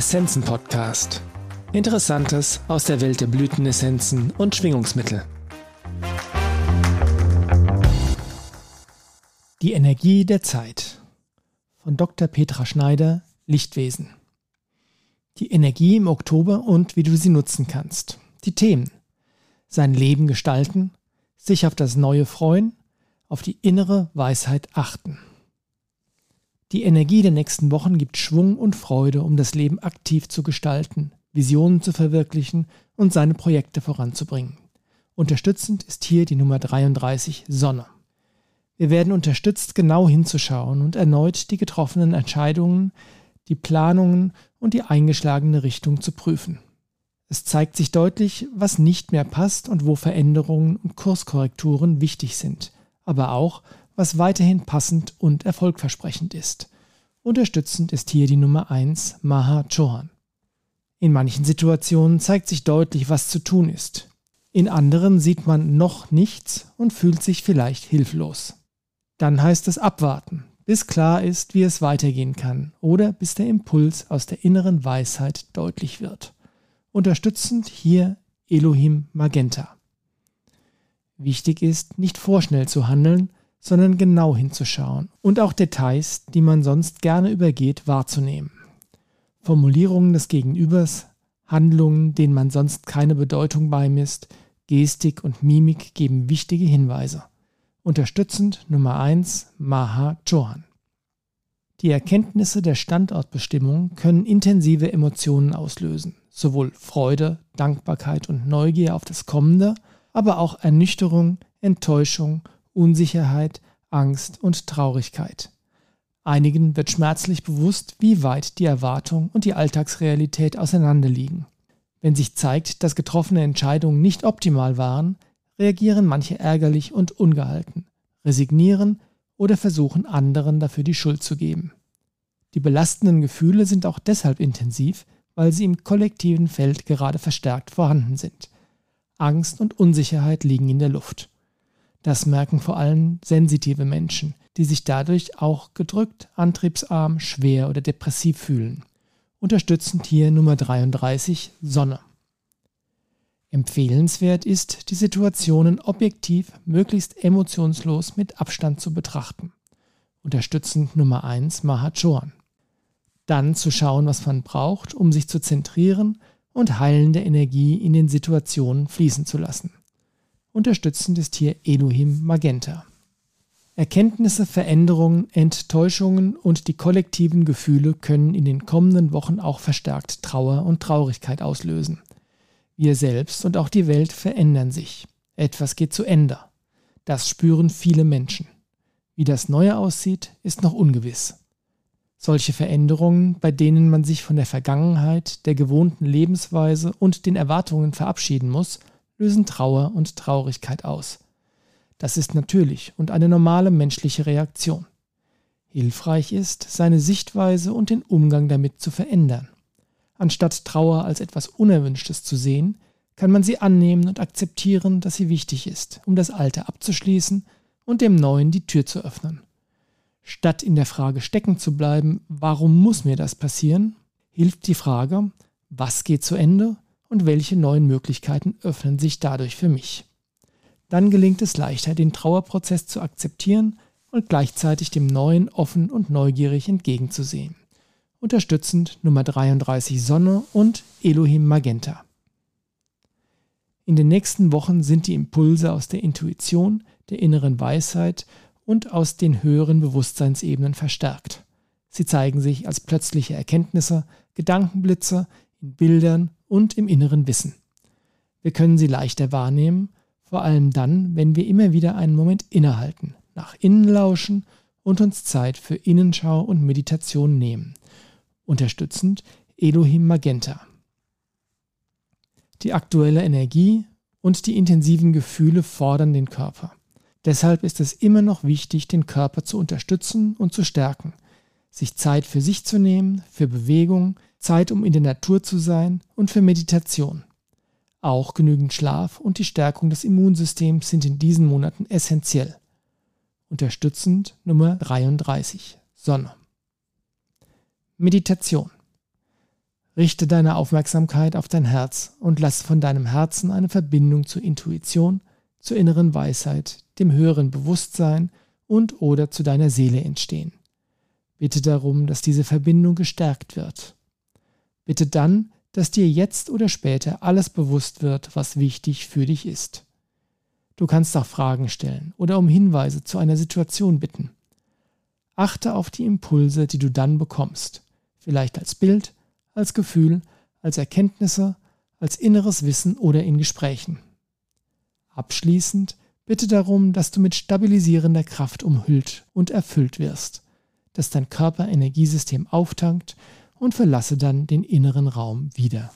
Essenzen Podcast. Interessantes aus der Welt der Blütenessenzen und Schwingungsmittel. Die Energie der Zeit von Dr. Petra Schneider, Lichtwesen. Die Energie im Oktober und wie du sie nutzen kannst. Die Themen. Sein Leben gestalten, sich auf das Neue freuen, auf die innere Weisheit achten. Die Energie der nächsten Wochen gibt Schwung und Freude, um das Leben aktiv zu gestalten, Visionen zu verwirklichen und seine Projekte voranzubringen. Unterstützend ist hier die Nummer 33 Sonne. Wir werden unterstützt, genau hinzuschauen und erneut die getroffenen Entscheidungen, die Planungen und die eingeschlagene Richtung zu prüfen. Es zeigt sich deutlich, was nicht mehr passt und wo Veränderungen und Kurskorrekturen wichtig sind, aber auch, was weiterhin passend und erfolgversprechend ist. Unterstützend ist hier die Nummer 1 Maha Chohan. In manchen Situationen zeigt sich deutlich, was zu tun ist. In anderen sieht man noch nichts und fühlt sich vielleicht hilflos. Dann heißt es abwarten, bis klar ist, wie es weitergehen kann oder bis der Impuls aus der inneren Weisheit deutlich wird. Unterstützend hier Elohim Magenta. Wichtig ist, nicht vorschnell zu handeln, sondern genau hinzuschauen und auch Details, die man sonst gerne übergeht, wahrzunehmen. Formulierungen des Gegenübers, Handlungen, denen man sonst keine Bedeutung beimisst, Gestik und Mimik geben wichtige Hinweise. Unterstützend Nummer 1 Maha Chohan. Die Erkenntnisse der Standortbestimmung können intensive Emotionen auslösen, sowohl Freude, Dankbarkeit und Neugier auf das Kommende, aber auch Ernüchterung, Enttäuschung Unsicherheit, Angst und Traurigkeit. Einigen wird schmerzlich bewusst, wie weit die Erwartung und die Alltagsrealität auseinanderliegen. Wenn sich zeigt, dass getroffene Entscheidungen nicht optimal waren, reagieren manche ärgerlich und ungehalten, resignieren oder versuchen anderen dafür die Schuld zu geben. Die belastenden Gefühle sind auch deshalb intensiv, weil sie im kollektiven Feld gerade verstärkt vorhanden sind. Angst und Unsicherheit liegen in der Luft. Das merken vor allem sensitive Menschen, die sich dadurch auch gedrückt, antriebsarm, schwer oder depressiv fühlen. Unterstützend hier Nummer 33 Sonne. Empfehlenswert ist, die Situationen objektiv, möglichst emotionslos mit Abstand zu betrachten. Unterstützend Nummer 1 Mahachoran. Dann zu schauen, was man braucht, um sich zu zentrieren und heilende Energie in den Situationen fließen zu lassen. Unterstützend ist hier Elohim Magenta. Erkenntnisse, Veränderungen, Enttäuschungen und die kollektiven Gefühle können in den kommenden Wochen auch verstärkt Trauer und Traurigkeit auslösen. Wir selbst und auch die Welt verändern sich. Etwas geht zu Ende. Das spüren viele Menschen. Wie das Neue aussieht, ist noch ungewiss. Solche Veränderungen, bei denen man sich von der Vergangenheit, der gewohnten Lebensweise und den Erwartungen verabschieden muss, lösen Trauer und Traurigkeit aus. Das ist natürlich und eine normale menschliche Reaktion. Hilfreich ist, seine Sichtweise und den Umgang damit zu verändern. Anstatt Trauer als etwas Unerwünschtes zu sehen, kann man sie annehmen und akzeptieren, dass sie wichtig ist, um das Alte abzuschließen und dem Neuen die Tür zu öffnen. Statt in der Frage stecken zu bleiben, warum muss mir das passieren, hilft die Frage, was geht zu Ende und welche neuen Möglichkeiten öffnen sich dadurch für mich. Dann gelingt es leichter, den Trauerprozess zu akzeptieren und gleichzeitig dem Neuen offen und neugierig entgegenzusehen. Unterstützend Nummer 33 Sonne und Elohim Magenta. In den nächsten Wochen sind die Impulse aus der Intuition, der inneren Weisheit und aus den höheren Bewusstseinsebenen verstärkt. Sie zeigen sich als plötzliche Erkenntnisse, Gedankenblitze in Bildern und im inneren Wissen. Wir können sie leichter wahrnehmen, vor allem dann, wenn wir immer wieder einen Moment innehalten, nach innen lauschen und uns Zeit für Innenschau und Meditation nehmen. Unterstützend Elohim Magenta. Die aktuelle Energie und die intensiven Gefühle fordern den Körper. Deshalb ist es immer noch wichtig, den Körper zu unterstützen und zu stärken, sich Zeit für sich zu nehmen, für Bewegung, Zeit, um in der Natur zu sein und für Meditation. Auch genügend Schlaf und die Stärkung des Immunsystems sind in diesen Monaten essentiell. Unterstützend Nummer 33 Sonne. Meditation. Richte deine Aufmerksamkeit auf dein Herz und lasse von deinem Herzen eine Verbindung zur Intuition, zur inneren Weisheit, dem höheren Bewusstsein und oder zu deiner Seele entstehen. Bitte darum, dass diese Verbindung gestärkt wird. Bitte dann, dass dir jetzt oder später alles bewusst wird, was wichtig für dich ist. Du kannst auch Fragen stellen oder um Hinweise zu einer Situation bitten. Achte auf die Impulse, die du dann bekommst, vielleicht als Bild, als Gefühl, als Erkenntnisse, als inneres Wissen oder in Gesprächen. Abschließend bitte darum, dass du mit stabilisierender Kraft umhüllt und erfüllt wirst, dass dein Körper Energiesystem auftankt und verlasse dann den inneren Raum wieder.